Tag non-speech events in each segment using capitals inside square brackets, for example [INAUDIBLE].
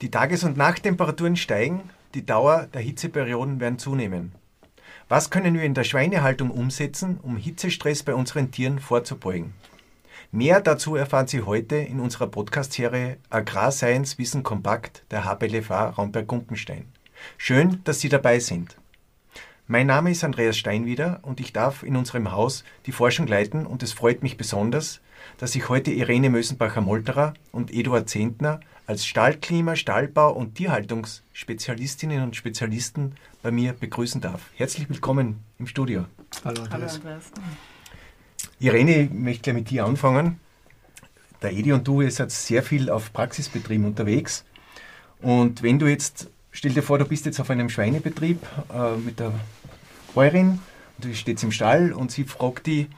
Die Tages- und Nachttemperaturen steigen, die Dauer der Hitzeperioden werden zunehmen. Was können wir in der Schweinehaltung umsetzen, um Hitzestress bei unseren Tieren vorzubeugen? Mehr dazu erfahren Sie heute in unserer Podcast-Serie Agrarscience Wissen Kompakt der HBLFA Raumberg-Gumpenstein. Schön, dass Sie dabei sind. Mein Name ist Andreas Steinwieder und ich darf in unserem Haus die Forschung leiten und es freut mich besonders, dass ich heute Irene Mösenbacher-Molterer und Eduard Zentner als Stallklima, Stallbau und Tierhaltungsspezialistinnen und Spezialisten bei mir begrüßen darf. Herzlich willkommen im Studio. Hallo Andreas. Hallo Andreas. Irene, ich möchte gleich mit dir anfangen. Der Edi und du, ihr seid sehr viel auf Praxisbetrieben unterwegs. Und wenn du jetzt, stell dir vor, du bist jetzt auf einem Schweinebetrieb äh, mit der Bäuerin, du stehst im Stall und sie fragt dich,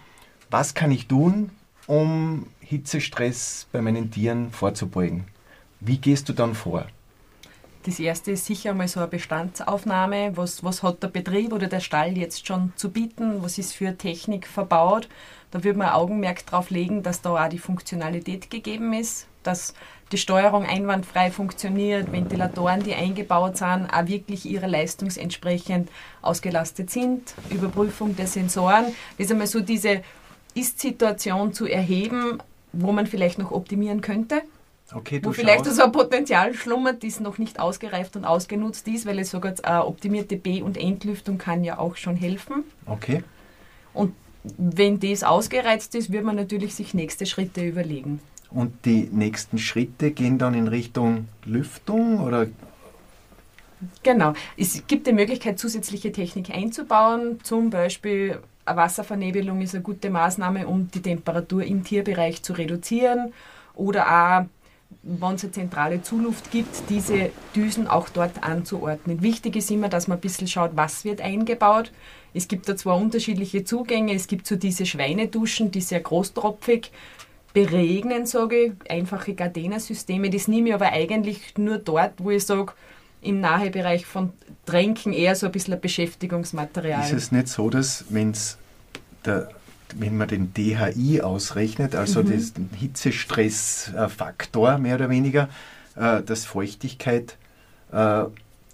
was kann ich tun, um Hitzestress bei meinen Tieren vorzubeugen? Wie gehst du dann vor? Das erste ist sicher mal so eine Bestandsaufnahme. Was, was hat der Betrieb oder der Stall jetzt schon zu bieten? Was ist für Technik verbaut? Da würde man Augenmerk darauf legen, dass da auch die Funktionalität gegeben ist, dass die Steuerung einwandfrei funktioniert, Ventilatoren, die eingebaut sind, auch wirklich ihrer Leistung entsprechend ausgelastet sind, Überprüfung der Sensoren. Das ist einmal so diese Ist-Situation zu erheben, wo man vielleicht noch optimieren könnte. Okay, wo vielleicht so ein Potenzial schlummert, das noch nicht ausgereift und ausgenutzt ist, weil es sogar eine optimierte B- und Entlüftung kann ja auch schon helfen. Okay. Und wenn das ausgereizt ist, wird man natürlich sich nächste Schritte überlegen. Und die nächsten Schritte gehen dann in Richtung Lüftung oder? Genau. Es gibt die Möglichkeit, zusätzliche Technik einzubauen. Zum Beispiel eine Wasservernebelung ist eine gute Maßnahme, um die Temperatur im Tierbereich zu reduzieren. Oder auch wenn es eine zentrale Zuluft gibt, diese Düsen auch dort anzuordnen. Wichtig ist immer, dass man ein bisschen schaut, was wird eingebaut. Es gibt da zwar unterschiedliche Zugänge, es gibt so diese Schweineduschen, die sehr großtropfig beregnen, sage ich, einfache Gardena-Systeme. Das nehme ich aber eigentlich nur dort, wo ich sage, im Nahebereich von Tränken eher so ein bisschen ein Beschäftigungsmaterial. Ist es nicht so, dass wenn es der wenn man den DHI ausrechnet, also mhm. den Hitzestressfaktor mehr oder weniger, äh, dass Feuchtigkeit äh,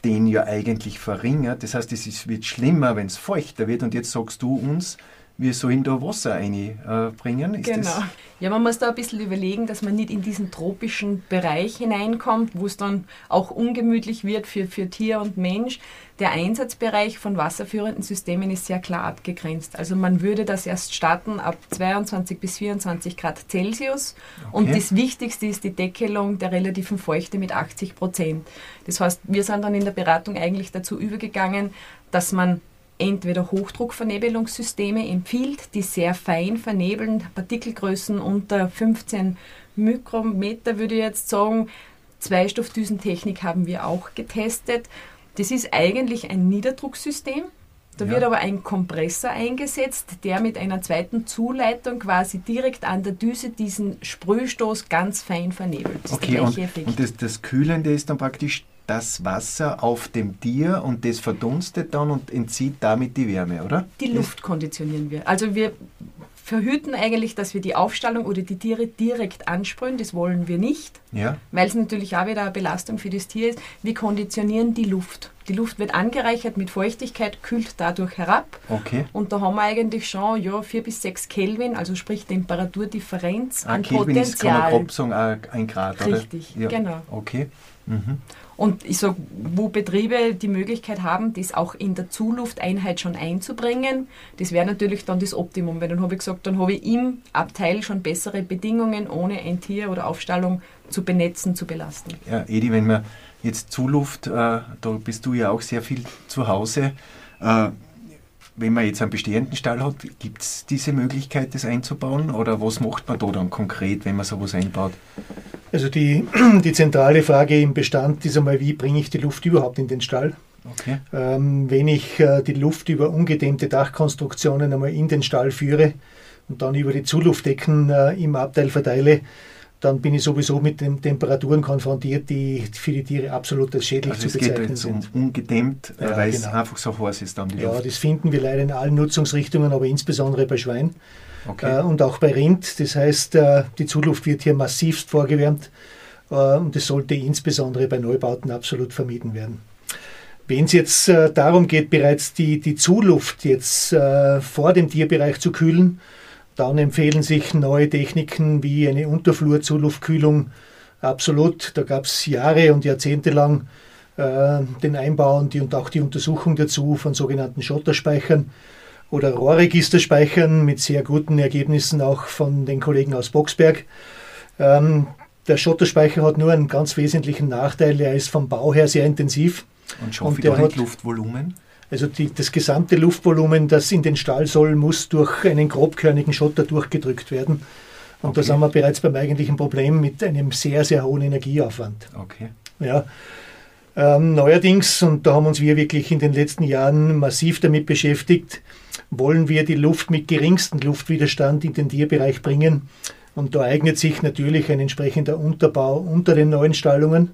den ja eigentlich verringert. Das heißt, es wird schlimmer, wenn es feuchter wird. Und jetzt sagst du uns, wir sollen da Wasser einbringen. Ist genau. Ja, man muss da ein bisschen überlegen, dass man nicht in diesen tropischen Bereich hineinkommt, wo es dann auch ungemütlich wird für, für Tier und Mensch. Der Einsatzbereich von wasserführenden Systemen ist sehr klar abgegrenzt. Also man würde das erst starten ab 22 bis 24 Grad Celsius. Okay. Und das Wichtigste ist die Deckelung der relativen Feuchte mit 80 Prozent. Das heißt, wir sind dann in der Beratung eigentlich dazu übergegangen, dass man entweder Hochdruckvernebelungssysteme empfiehlt, die sehr fein vernebeln, Partikelgrößen unter 15 Mikrometer würde ich jetzt sagen. Zweistoffdüsentechnik haben wir auch getestet. Das ist eigentlich ein Niederdrucksystem. Da ja. wird aber ein Kompressor eingesetzt, der mit einer zweiten Zuleitung quasi direkt an der Düse diesen Sprühstoß ganz fein vernebelt. Das okay, und, und das, das Kühlende ist dann praktisch das Wasser auf dem Tier und das verdunstet dann und entzieht damit die Wärme, oder? Die Luft konditionieren wir. Also wir verhüten eigentlich, dass wir die Aufstallung oder die Tiere direkt ansprühen. Das wollen wir nicht, ja. weil es natürlich auch wieder eine Belastung für das Tier ist. Wir konditionieren die Luft. Die Luft wird angereichert mit Feuchtigkeit, kühlt dadurch herab. Okay. Und da haben wir eigentlich schon ja, 4 bis 6 Kelvin, also sprich Temperaturdifferenz ah, an Kelvin Potenzial. Ist, kann man grob sagen, ein Grad, oder? Richtig, ja. genau. Okay. Mhm. Und ich sage, wo Betriebe die Möglichkeit haben, das auch in der Zulufteinheit schon einzubringen, das wäre natürlich dann das Optimum, weil dann habe ich gesagt, dann habe ich im Abteil schon bessere Bedingungen, ohne ein Tier oder Aufstallung zu benetzen, zu belasten. Ja, Edi, wenn man jetzt Zuluft, äh, da bist du ja auch sehr viel zu Hause. Äh, wenn man jetzt einen bestehenden Stall hat, gibt es diese Möglichkeit, das einzubauen? Oder was macht man da dann konkret, wenn man sowas einbaut? Also die, [CLEARS THROAT] die zentrale Frage im Bestand ist einmal, wie bringe ich die Luft überhaupt in den Stall? Okay. Ähm, wenn ich äh, die Luft über ungedämmte Dachkonstruktionen einmal in den Stall führe und dann über die Zuluftdecken äh, im Abteil verteile, dann bin ich sowieso mit den Temperaturen konfrontiert, die für die Tiere absolut als schädlich Also zu es geht bezeichnen jetzt um sind. ungedämmt, äh, Ja, weil es genau. einfach so heiß ist dann die Ja, Luft. das finden wir leider in allen Nutzungsrichtungen, aber insbesondere bei Schwein äh, Okay. und auch bei Rind. Das heißt, äh, die Zuluft wird hier massivst vorgewärmt äh, und das sollte insbesondere bei Neubauten absolut vermieden werden. Wenn es jetzt äh, darum geht, bereits die, die Zuluft jetzt äh, vor dem Tierbereich zu kühlen, dann empfehlen sich neue Techniken wie eine Unterflur-Zuluftkühlung absolut. Da gab es Jahre und Jahrzehnte lang äh, den Einbau und, die, und auch die Untersuchung dazu von sogenannten Schotterspeichern oder Rohrregisterspeichern mit sehr guten Ergebnissen auch von den Kollegen aus Boxberg. Ähm, der Schotterspeicher hat nur einen ganz wesentlichen Nachteil, er ist vom Bau her sehr intensiv. Und schaffe und ich der da nicht hat- Luftvolumen? Also die, das gesamte Luftvolumen, das in den Stall soll, muss durch einen grobkörnigen Schotter durchgedrückt werden. Und da Okay. sind wir bereits beim eigentlichen Problem mit einem sehr, sehr hohen Energieaufwand. Okay. Ja. Ähm, neuerdings, und da haben uns wir wirklich in den letzten Jahren massiv damit beschäftigt, wollen wir die Luft mit geringstem Luftwiderstand in den Tierbereich bringen. Und da eignet sich natürlich ein entsprechender Unterbau unter den neuen Stallungen.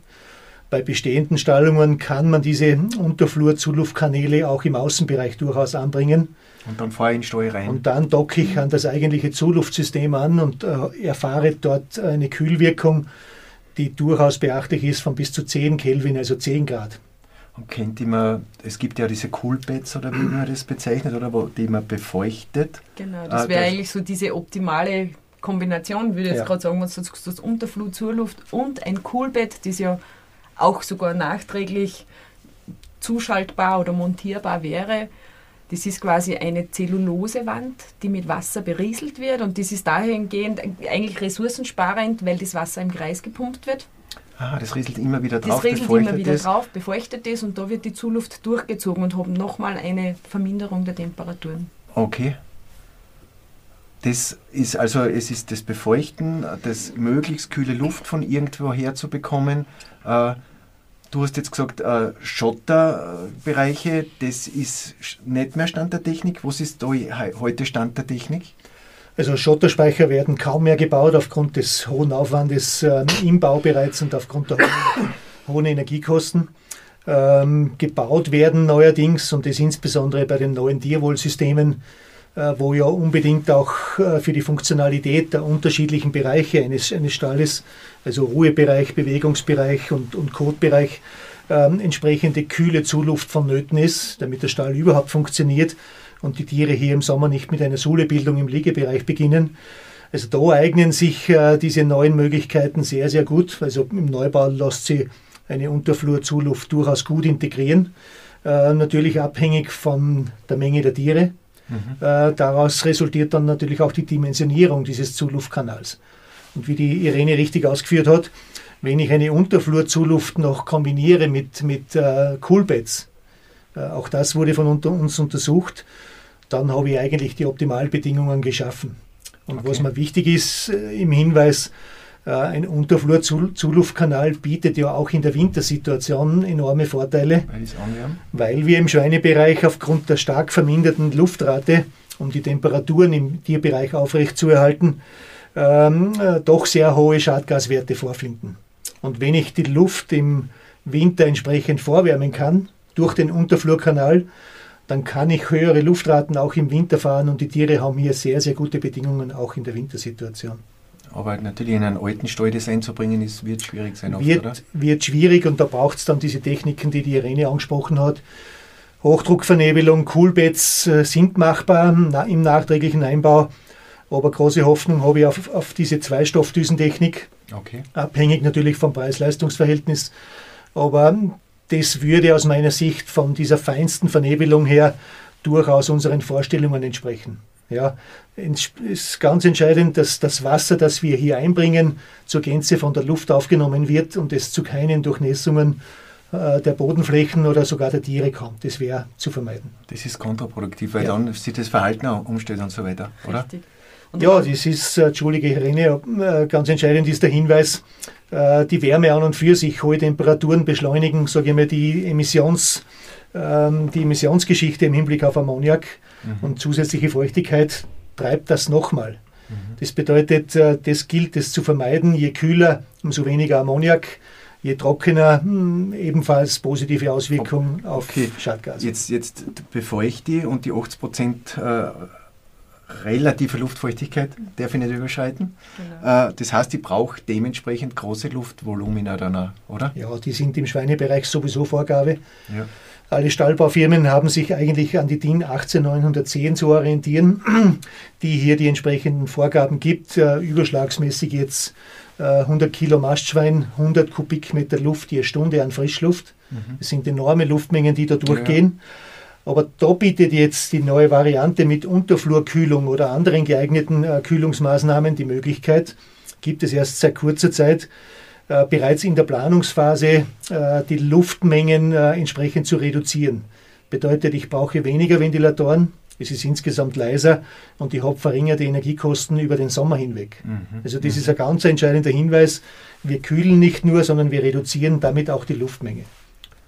Bei bestehenden Stallungen kann man diese Unterflur-Zuluftkanäle auch im Außenbereich durchaus anbringen. Und dann fahre ich in Stall rein. Und dann docke ich an das eigentliche Zuluftsystem an und äh, erfahre dort eine Kühlwirkung, die durchaus beachtlich ist von bis zu 10 Kelvin, also 10 Grad. Und kennt ihr man, es gibt ja diese Coolbeds oder wie man das bezeichnet, oder wo die man befeuchtet. Genau, das Ah, wäre das- eigentlich so diese optimale Kombination, würde ich jetzt Ja. gerade sagen, wenn du das, das Unterflut, Zurluft und ein Coolbett, das ja auch sogar nachträglich zuschaltbar oder montierbar wäre. Das ist quasi eine Zellulosewand, die mit Wasser berieselt wird und das ist dahingehend eigentlich ressourcensparend, weil das Wasser im Kreis gepumpt wird. Ah, das rieselt immer wieder Das drauf, rieselt befeuchtet immer wieder ist. drauf, befeuchtet ist und da wird die Zuluft durchgezogen und haben nochmal eine Verminderung der Temperaturen. Okay. Das ist also, es ist das Befeuchten, das möglichst kühle Luft von irgendwo her zu bekommen. Äh, du hast jetzt gesagt, äh, Schotterbereiche, das ist nicht mehr Stand der Technik. Was ist da he- heute Stand der Technik? Also Schotterspeicher werden kaum mehr gebaut aufgrund des hohen Aufwandes ähm, im Bau bereits und aufgrund der hohen, [COUGHS] hohen Energiekosten. Ähm, gebaut werden neuerdings und das insbesondere bei den neuen Tierwohlsystemen, äh, wo ja unbedingt auch äh, für die Funktionalität der unterschiedlichen Bereiche eines, eines Stalles, also Ruhebereich, Bewegungsbereich und, und Kotbereich, ähm, entsprechende kühle Zuluft vonnöten ist, damit der Stall überhaupt funktioniert und die Tiere hier im Sommer nicht mit einer Suhlebildung im Liegebereich beginnen. Also da eignen sich äh, diese neuen Möglichkeiten sehr, sehr gut. Also im Neubau lässt sie eine Unterflurzuluft durchaus gut integrieren. Äh, natürlich abhängig von der Menge der Tiere. Äh, daraus resultiert dann natürlich auch die Dimensionierung dieses Zuluftkanals. Und wie die Irene richtig ausgeführt hat, wenn ich eine Unterflurzuluft noch kombiniere mit, mit äh, Coolbeds, äh, auch das wurde von unter uns untersucht, dann habe ich eigentlich die Optimalbedingungen geschaffen. Und Okay. was mir wichtig ist äh, im Hinweis, ein Unterflur-Zuluftkanal bietet ja auch in der Wintersituation enorme Vorteile, weil wir im Schweinebereich aufgrund der stark verminderten Luftrate, um die Temperaturen im Tierbereich aufrechtzuerhalten, ähm, äh, doch sehr hohe Schadgaswerte vorfinden. Und wenn ich die Luft im Winter entsprechend vorwärmen kann durch den Unterflurkanal, dann kann ich höhere Luftraten auch im Winter fahren und die Tiere haben hier sehr, sehr gute Bedingungen auch in der Wintersituation. Aber natürlich in einen alten Stall das einzubringen, ist, wird schwierig sein, oft, oder? Wird, wird schwierig und da braucht es dann diese Techniken, die die Irene angesprochen hat. Hochdruckvernebelung, Coolbeds äh, sind machbar im nachträglichen Einbau, aber große Hoffnung habe ich auf, auf diese Zweistoffdüsentechnik, Okay. abhängig natürlich vom Preis-Leistungs-Verhältnis. Aber das würde aus meiner Sicht von dieser feinsten Vernebelung her durchaus unseren Vorstellungen entsprechen. Ja, es ist ganz entscheidend, dass das Wasser, das wir hier einbringen, zur Gänze von der Luft aufgenommen wird und es zu keinen Durchnässungen äh, der Bodenflächen oder sogar der Tiere kommt. Das wäre zu vermeiden. Das ist kontraproduktiv, weil Ja. dann sich das Verhalten auch umstellt und so weiter, oder? Und Ja, das ist, äh, entschuldige Irene, äh, ganz entscheidend ist der Hinweis, äh, die Wärme an und für sich, hohe Temperaturen beschleunigen, sage ich mal, die Emissions, ähm, die Emissionsgeschichte im Hinblick auf Ammoniak Mhm. und zusätzliche Feuchtigkeit treibt das nochmal. Das bedeutet, das gilt es zu vermeiden. Je kühler, umso weniger Ammoniak. Je trockener, hm, ebenfalls positive Auswirkungen auf Okay. Schadgase. Jetzt, jetzt befeuchte und die 80 Prozent relative Luftfeuchtigkeit darf ich nicht überschreiten. Genau. Äh, das heißt, ich brauche dementsprechend große Luftvolumina dann auch, oder? Ja, die sind im Schweinebereich sowieso Vorgabe. Ja. Alle Stallbaufirmen haben sich eigentlich an die DIN 18910 zu orientieren, [CLEARS THROAT] die hier die entsprechenden Vorgaben gibt. Äh, überschlagsmäßig jetzt äh, 100 Kilo Mastschwein, 100 Kubikmeter Luft je Stunde an Frischluft. Das sind enorme Luftmengen, die da durchgehen. Aber da bietet jetzt die neue Variante mit Unterflurkühlung oder anderen geeigneten äh, Kühlungsmaßnahmen die Möglichkeit, gibt es erst seit kurzer Zeit, äh, bereits in der Planungsphase äh, die Luftmengen äh, entsprechend zu reduzieren. Bedeutet, ich brauche weniger Ventilatoren, es ist insgesamt leiser und ich habe verringerte Energiekosten über den Sommer hinweg. Also das ist ein ganz entscheidender Hinweis. Wir kühlen nicht nur, sondern wir reduzieren damit auch die Luftmenge.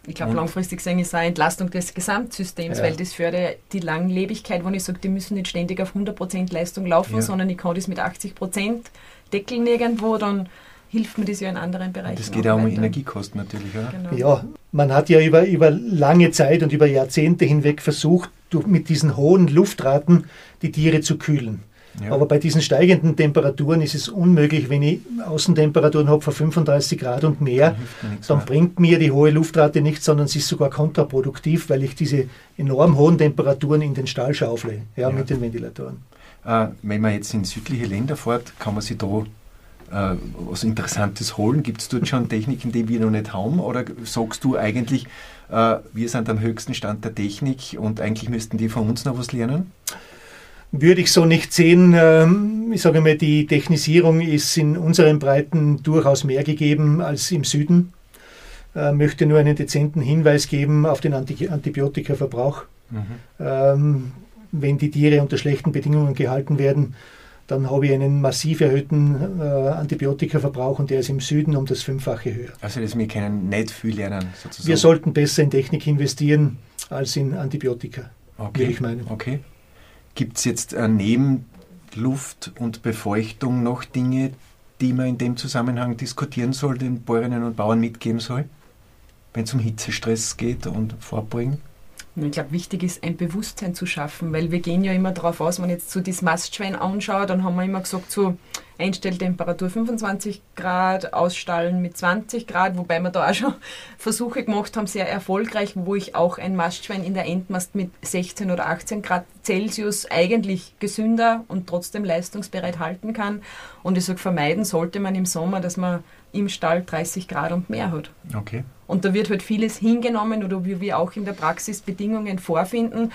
Ich glaube, langfristig gesehen ist es eine Entlastung des Gesamtsystems, Ja. weil das fördert die Langlebigkeit, wenn ich sage, die müssen nicht ständig auf 100% Leistung laufen, Ja. sondern ich kann das mit 80% deckeln irgendwo, dann hilft mir das ja in anderen Bereichen. Das geht auch um weiter. Energiekosten natürlich, oder? Genau. Ja, man hat ja über, über lange Zeit und über Jahrzehnte hinweg versucht, durch, mit diesen hohen Luftraten die Tiere zu kühlen. Ja. Aber bei diesen steigenden Temperaturen ist es unmöglich, wenn ich Außentemperaturen habe von 35 Grad und mehr, dann mehr. bringt mir die hohe Luftrate nichts, sondern sie ist sogar kontraproduktiv, weil ich diese enorm hohen Temperaturen in den Stall schaufle, ja, Ja. mit den Ventilatoren. Äh, wenn man jetzt in südliche Länder fährt, kann man sich da äh, was Interessantes holen? Gibt es dort schon Techniken, die wir noch nicht haben? Oder sagst du eigentlich, äh, wir sind am höchsten Stand der Technik und eigentlich müssten die von uns noch was lernen? Würde ich so nicht sehen. Ähm, Ich sage mal, die Technisierung ist in unseren Breiten durchaus mehr gegeben als im Süden. Äh, Möchte nur einen dezenten Hinweis geben auf den Anti Antibiotikaverbrauch. Ähm, Wenn die Tiere unter schlechten Bedingungen gehalten werden, dann habe ich einen massiv erhöhten äh, Antibiotikaverbrauch und der ist im Süden um das Fünffache höher. Also, dass wir können nicht viel lernen, sozusagen. Wir sollten besser in Technik investieren als in Antibiotika, okay. würde ich meinen. Okay. Gibt es jetzt äh, neben Luft und Befeuchtung noch Dinge, die man in dem Zusammenhang diskutieren soll, den Bäuerinnen und Bauern mitgeben soll? Wenn es um Hitzestress geht und Vorbeugen? Ich glaube, wichtig ist, ein Bewusstsein zu schaffen, weil wir gehen ja immer darauf aus, wenn ich jetzt so das Mastschwein anschaue, dann haben wir immer gesagt, so Einstelltemperatur 25 Grad, Ausstallen mit 20 Grad, wobei wir da auch schon [LAUGHS] Versuche gemacht haben, sehr erfolgreich, wo ich auch ein Mastschwein in der Endmast mit 16 oder 18 Grad Celsius eigentlich gesünder und trotzdem leistungsbereit halten kann. Und ich sage, vermeiden sollte man im Sommer, dass man im Stall 30 Grad und mehr hat. Okay. Und da wird halt vieles hingenommen oder wie wir auch in der Praxis Bedingungen vorfinden.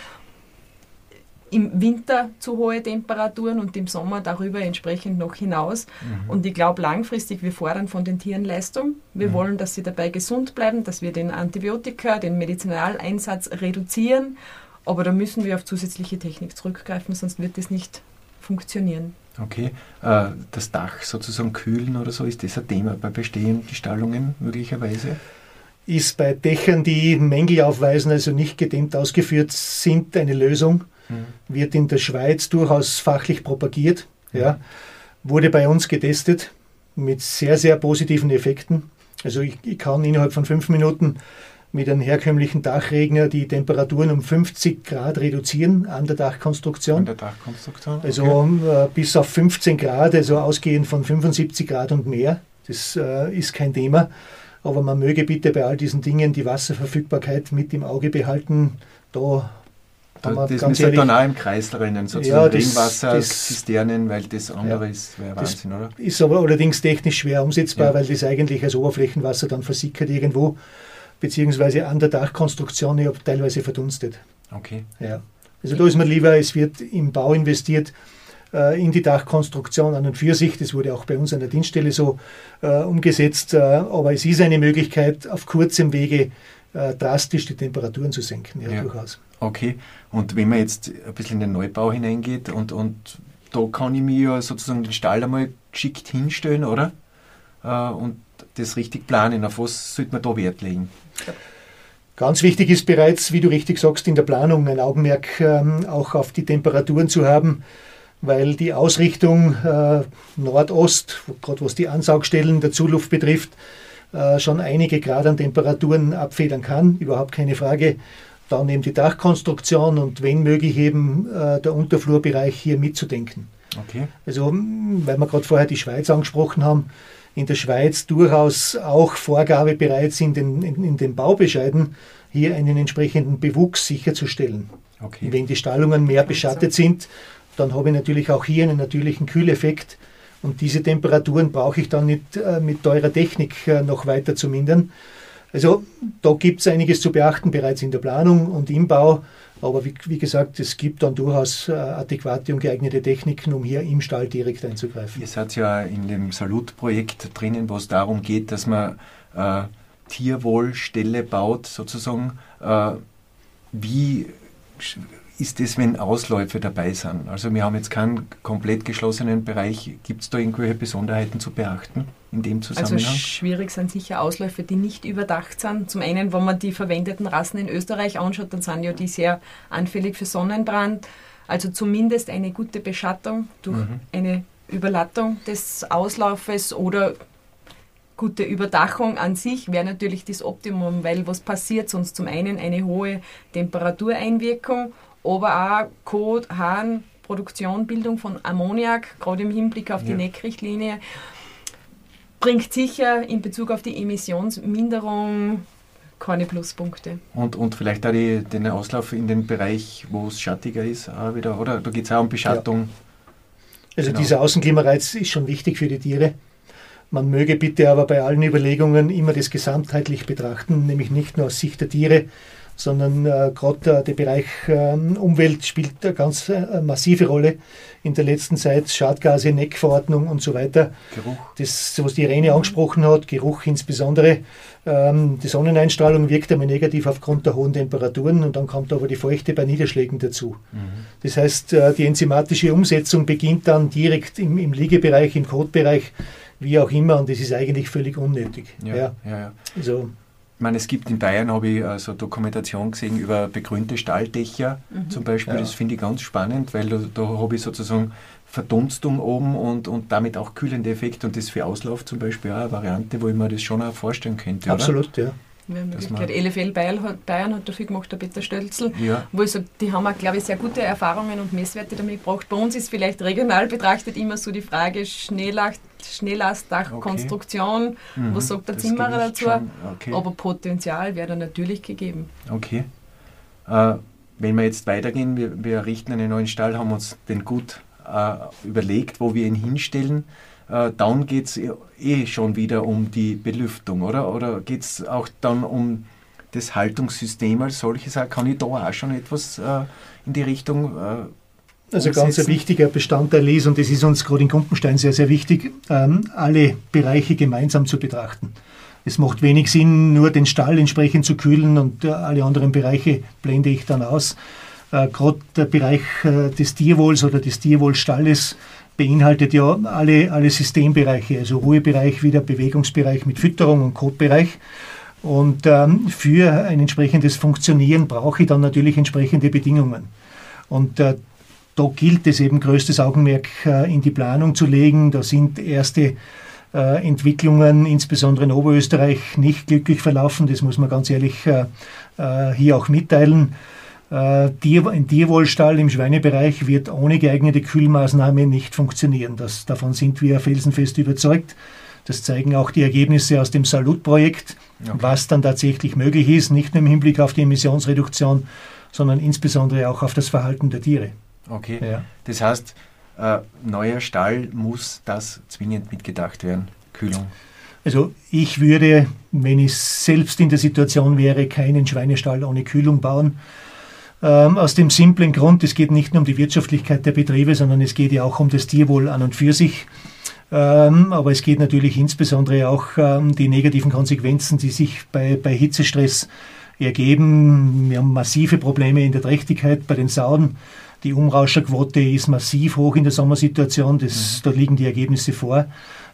Im Winter zu hohe Temperaturen und im Sommer darüber entsprechend noch hinaus. Und ich glaube langfristig, wir fordern von den Tieren Leistung. Wir wollen, dass sie dabei gesund bleiben, dass wir den Antibiotika, den Medizinaleinsatz reduzieren. Aber da müssen wir auf zusätzliche Technik zurückgreifen, sonst wird das nicht funktionieren. Okay. Äh, das Dach sozusagen kühlen oder so, ist das ein Thema bei bestehenden Stallungen möglicherweise? Ist bei Dächern, die Mängel aufweisen, also nicht gedämmt ausgeführt sind, eine Lösung. Wird in der Schweiz durchaus fachlich propagiert. Ja. Wurde bei uns getestet mit sehr, sehr positiven Effekten. Also ich, ich kann innerhalb von fünf Minuten mit einem herkömmlichen Dachregner die Temperaturen um 50 Grad reduzieren an der An Dachkonstruktion. der Dachkonstruktion? Also äh, bis auf 15 Grad, also ausgehend von 75 Grad und mehr. Das äh, ist kein Thema. Aber man möge bitte bei all diesen Dingen die Wasserverfügbarkeit mit im Auge behalten. Da Da, das müsste ehrlich, dann auch im Kreis rennen, sozusagen Ja, das- Regenwasser, das- Zisternen, weil das andere Ja. ist, wäre Wahnsinn, oder? ist aber allerdings technisch schwer umsetzbar, Ja. weil das eigentlich als Oberflächenwasser dann versickert irgendwo, beziehungsweise an der Dachkonstruktion ja teilweise verdunstet. Okay. Ja. Also da ist mir lieber, es wird im Bau investiert, in die Dachkonstruktion an und für sich. Das wurde auch bei uns an der Dienststelle so äh, umgesetzt. Äh, aber es ist eine Möglichkeit, auf kurzem Wege äh, drastisch die Temperaturen zu senken. Ja, Ja. durchaus. Okay. Und wenn man jetzt ein bisschen in den Neubau hineingeht und, und da kann ich mir ja sozusagen den Stall einmal geschickt hinstellen, oder? Äh, und das richtig planen. Auf was sollte man da Wert legen? Ganz wichtig ist bereits, wie du richtig sagst, in der Planung ein Augenmerk ähm, auch auf die Temperaturen zu haben. Weil die Ausrichtung äh, Nordost, gerade was die Ansaugstellen der Zuluft betrifft, äh, schon einige Grad an Temperaturen abfedern kann, überhaupt keine Frage. Dann eben die Dachkonstruktion und wenn möglich eben äh, der Unterflurbereich hier mitzudenken. Okay. Also, weil wir gerade vorher die Schweiz angesprochen haben, in der Schweiz durchaus auch Vorgabe bereits in den, in, in den Baubescheiden, hier einen entsprechenden Bewuchs sicherzustellen. Okay. Wenn die Stallungen mehr beschattet sind, dann habe ich natürlich auch hier einen natürlichen Kühleffekt. Und diese Temperaturen brauche ich dann nicht äh, mit teurer Technik äh, noch weiter zu mindern. Also da gibt es einiges zu beachten bereits in der Planung und im Bau. Aber wie, wie gesagt, es gibt dann durchaus äh, adäquate und geeignete Techniken, um hier im Stall direkt einzugreifen. Ihr seid ja in dem Salut-Projekt drinnen, wo es darum geht, dass man äh, Tierwohlstelle baut, sozusagen. Wie ist es, wenn Ausläufe dabei sind? Also wir haben jetzt keinen komplett geschlossenen Bereich. Gibt es da irgendwelche Besonderheiten zu beachten in dem also Zusammenhang? Also schwierig sind sicher Ausläufe, die nicht überdacht sind. Zum einen, wenn man die verwendeten Rassen in Österreich anschaut, dann sind ja die sehr anfällig für Sonnenbrand. Also zumindest eine gute Beschattung durch mhm. eine Überlattung des Auslaufes oder gute Überdachung an sich wäre natürlich das Optimum, weil was passiert sonst? Zum einen eine hohe Temperatureinwirkung aber auch Kot, Hahn, Produktion, Bildung von Ammoniak, gerade im Hinblick auf die ja. NEC-Richtlinie, bringt sicher in Bezug auf die Emissionsminderung keine Pluspunkte. Und, und vielleicht auch die, den Auslauf in den Bereich, wo es schattiger ist, auch wieder, oder? Da geht es auch um Beschattung. Ja. Also genau. dieser Außenklimareiz ist schon wichtig für die Tiere. Man möge bitte aber bei allen Überlegungen immer das gesamtheitlich betrachten, nämlich nicht nur aus Sicht der Tiere, sondern äh, gerade äh, der Bereich äh, Umwelt spielt eine ganz äh, massive Rolle in der letzten Zeit. Schadgase, NEC-Verordnung und so weiter. Geruch. Das, was die Irene angesprochen hat, Geruch insbesondere. Ähm, die Sonneneinstrahlung wirkt einmal negativ aufgrund der hohen Temperaturen und dann kommt aber die Feuchte bei Niederschlägen dazu. Mhm. Das heißt, äh, die enzymatische Umsetzung beginnt dann direkt im, im Liegebereich, im Kotbereich, wie auch immer, und das ist eigentlich völlig unnötig. Ja, ja. ja, ja. Also, ich meine, es gibt in Bayern, habe ich also Dokumentation gesehen über begrünte Stalldächer mhm. zum Beispiel. Ja. Das finde ich ganz spannend, weil da, da habe ich sozusagen Verdunstung oben und, und damit auch kühlende Effekte. Und das für Auslauf zum Beispiel auch eine Variante, wo ich mir das schon auch vorstellen könnte. Absolut, oder? ja. Ja, Möglichkeit. LFL Bayern hat, Bayern hat dafür gemacht, der Peter Stölzl, ja. wo ich sage, die haben auch, glaube ich, sehr gute Erfahrungen und Messwerte damit gebracht. Bei uns ist vielleicht regional betrachtet immer so die Frage Schnelllast, Schnelllastdachkonstruktion, okay. mhm. was sagt der das Zimmerer dazu? Okay. Aber Potenzial wäre da natürlich gegeben. Okay. Äh, wenn wir jetzt weitergehen, wir, wir errichten einen neuen Stall, haben uns den gut äh, überlegt, wo wir ihn hinstellen äh, dann geht es eh schon wieder um die Belüftung, oder? Oder geht es auch dann um das Haltungssystem als solches? Kann ich da auch schon etwas äh, in die Richtung äh, also ganz ein wichtiger Bestandteil ist, und das ist uns gerade in Kumpenstein sehr, sehr wichtig, ähm, alle Bereiche gemeinsam zu betrachten. Es macht wenig Sinn, nur den Stall entsprechend zu kühlen und äh, alle anderen Bereiche blende ich dann aus. Äh, gerade der Bereich äh, des Tierwohls oder des Tierwohlstalles beinhaltet ja alle, alle Systembereiche, also Ruhebereich wie der Bewegungsbereich mit Fütterung und Kotbereich. Und ähm, für ein entsprechendes Funktionieren brauche ich dann natürlich entsprechende Bedingungen. Und äh, da gilt es eben größtes Augenmerk äh, in die Planung zu legen. Da sind erste äh, Entwicklungen, insbesondere in Oberösterreich, nicht glücklich verlaufen. Das muss man ganz ehrlich äh, äh, hier auch mitteilen. Äh, ein Tierwohlstall im Schweinebereich wird ohne geeignete Kühlmaßnahme nicht funktionieren. Das, davon sind wir felsenfest überzeugt. Das zeigen auch die Ergebnisse aus dem Salut-Projekt, okay. was dann tatsächlich möglich ist, nicht nur im Hinblick auf die Emissionsreduktion, sondern insbesondere auch auf das Verhalten der Tiere. Okay. Ja. Das heißt, äh, neuer Stall muss das zwingend mitgedacht werden, Kühlung. Also ich würde, wenn ich selbst in der Situation wäre, keinen Schweinestall ohne Kühlung bauen. Ähm, aus dem simplen Grund, es geht nicht nur um die Wirtschaftlichkeit der Betriebe, sondern es geht ja auch um das Tierwohl an und für sich. Ähm, aber es geht natürlich insbesondere auch um ähm, die negativen Konsequenzen, die sich bei, bei Hitzestress ergeben. Wir haben massive Probleme in der Trächtigkeit bei den Sauen. Die Umrauscherquote ist massiv hoch in der Sommersituation. Das, mhm. Da liegen die Ergebnisse vor.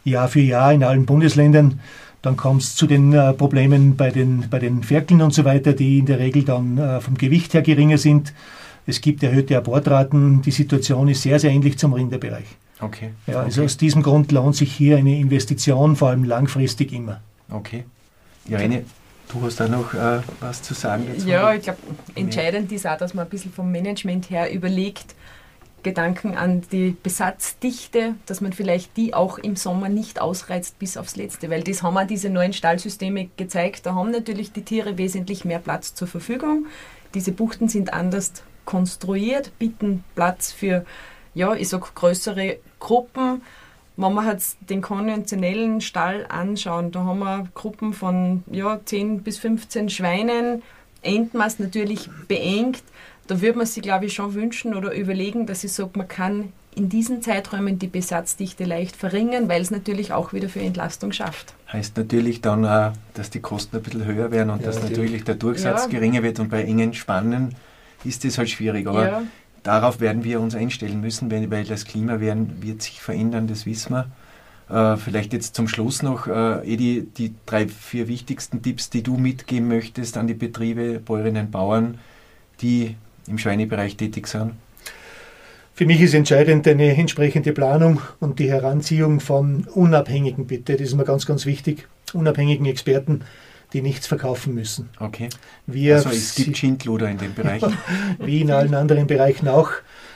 Jahr für Jahr in allen Bundesländern. Dann kommt es zu den äh, Problemen bei den, bei den Ferkeln und so weiter, die in der Regel dann äh, vom Gewicht her geringer sind. Es gibt erhöhte Abortraten. Die Situation ist sehr, sehr ähnlich zum Rinderbereich. Okay. Ja, also okay. aus diesem Grund lohnt sich hier eine Investition, vor allem langfristig immer. Okay. Irene, du hast da noch äh, was zu sagen dazu? Ja, ich glaube, entscheidend ist auch, dass man ein bisschen vom Management her überlegt, Gedanken an die Besatzdichte, dass man vielleicht die auch im Sommer nicht ausreizt bis aufs Letzte, weil das haben auch diese neuen Stallsysteme gezeigt. Da haben natürlich die Tiere wesentlich mehr Platz zur Verfügung. Diese Buchten sind anders konstruiert, bieten Platz für, ja, ich sag größere Gruppen. Wenn wir jetzt den konventionellen Stall anschauen, da haben wir Gruppen von ja, 10 bis 15 Schweinen, Endmaß natürlich beengt da würde man sich, glaube ich, schon wünschen oder überlegen, dass ich sage, man kann in diesen Zeiträumen die Besatzdichte leicht verringern, weil es natürlich auch wieder für Entlastung schafft. Heißt natürlich dann auch, dass die Kosten ein bisschen höher werden und ja, dass natürlich. natürlich der Durchsatz ja. geringer wird und bei engen Spannen ist das halt schwierig. Aber ja. darauf werden wir uns einstellen müssen, weil das Klima werden, wird sich verändern, das wissen wir. Äh, vielleicht jetzt zum Schluss noch, äh, Edi, die drei, vier wichtigsten Tipps, die du mitgeben möchtest an die Betriebe, Bäuerinnen und Bauern, die im Schweinebereich tätig sind? Für mich ist entscheidend eine entsprechende Planung und die Heranziehung von Unabhängigen, bitte. Das ist mir ganz, ganz wichtig. Unabhängigen Experten, die nichts verkaufen müssen. Okay. Wir, also es gibt Schindluder in dem Bereich. [LAUGHS] wie in allen anderen Bereichen auch.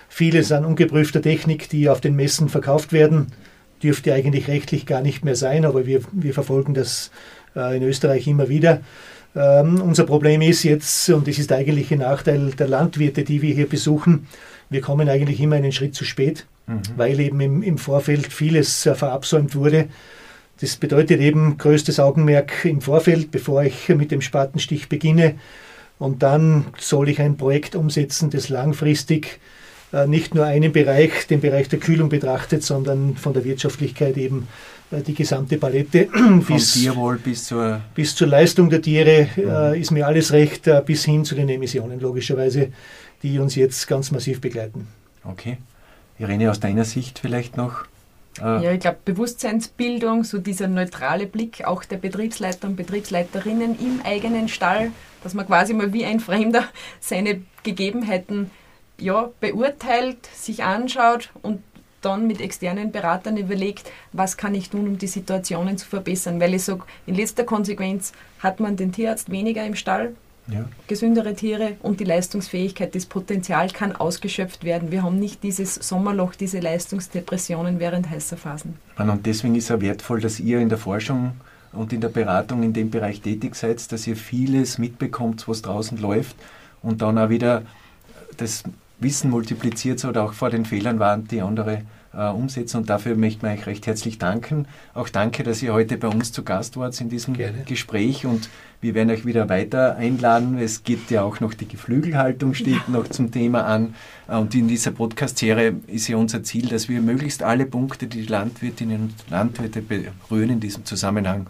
Vieles an ungeprüfter Technik, die auf den Messen verkauft werden, dürfte eigentlich rechtlich gar nicht mehr sein, aber wir, wir verfolgen das äh, in Österreich immer wieder. Ähm, unser Problem ist jetzt, und das ist der eigentliche Nachteil der Landwirte, die wir hier besuchen, wir kommen eigentlich immer einen Schritt zu spät, mhm. weil eben im, im Vorfeld vieles äh, verabsäumt wurde. Das bedeutet eben größtes Augenmerk im Vorfeld, bevor ich mit dem Spatenstich beginne. Und dann soll ich ein Projekt umsetzen, das langfristig äh, nicht nur einen Bereich, den Bereich der Kühlung betrachtet, sondern von der Wirtschaftlichkeit eben die gesamte Palette. [CLEARS THROAT] bis, Tierwohl bis zur... Bis zur Leistung der Tiere äh, mhm. ist mir alles recht, äh, bis hin zu den Emissionen logischerweise, die uns jetzt ganz massiv begleiten. Okay. Irene, aus deiner Sicht vielleicht noch? Äh ja, ich glaube, Bewusstseinsbildung, so dieser neutrale Blick auch der Betriebsleiter und Betriebsleiterinnen im eigenen Stall, dass man quasi mal wie ein Fremder [LAUGHS] seine Gegebenheiten ja, beurteilt, sich anschaut und dann mit externen Beratern überlegt, was kann ich tun, um die Situationen zu verbessern. Weil ich sage, in letzter Konsequenz hat man den Tierarzt weniger im Stall, ja. gesündere Tiere und die Leistungsfähigkeit, das Potenzial kann ausgeschöpft werden. Wir haben nicht dieses Sommerloch, diese Leistungsdepressionen während heißer Phasen. Und deswegen ist es wertvoll, dass ihr in der Forschung und in der Beratung in dem Bereich tätig seid, dass ihr vieles mitbekommt, was draußen läuft und dann auch wieder das Wissen multipliziert oder auch vor den Fehlern warnt, die andere äh, umsetzen. Und dafür möchte ich euch recht herzlich danken. Auch danke, dass ihr heute bei uns zu Gast wart in diesem Gerne. Gespräch. Und wir werden euch wieder weiter einladen. Es gibt ja auch noch die Geflügelhaltung, steht noch zum Thema an. Äh, und in dieser Podcast-Serie ist ja unser Ziel, dass wir möglichst alle Punkte, die die Landwirtinnen und Landwirte berühren in diesem Zusammenhang,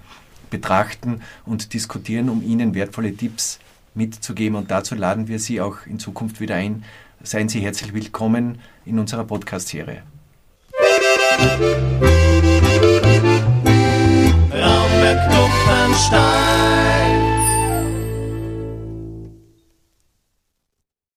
betrachten und diskutieren, um ihnen wertvolle Tipps mitzugeben. Und dazu laden wir Sie auch in Zukunft wieder ein, Seien Sie herzlich willkommen in unserer Podcast-Serie. Raumwerk Duffenstein.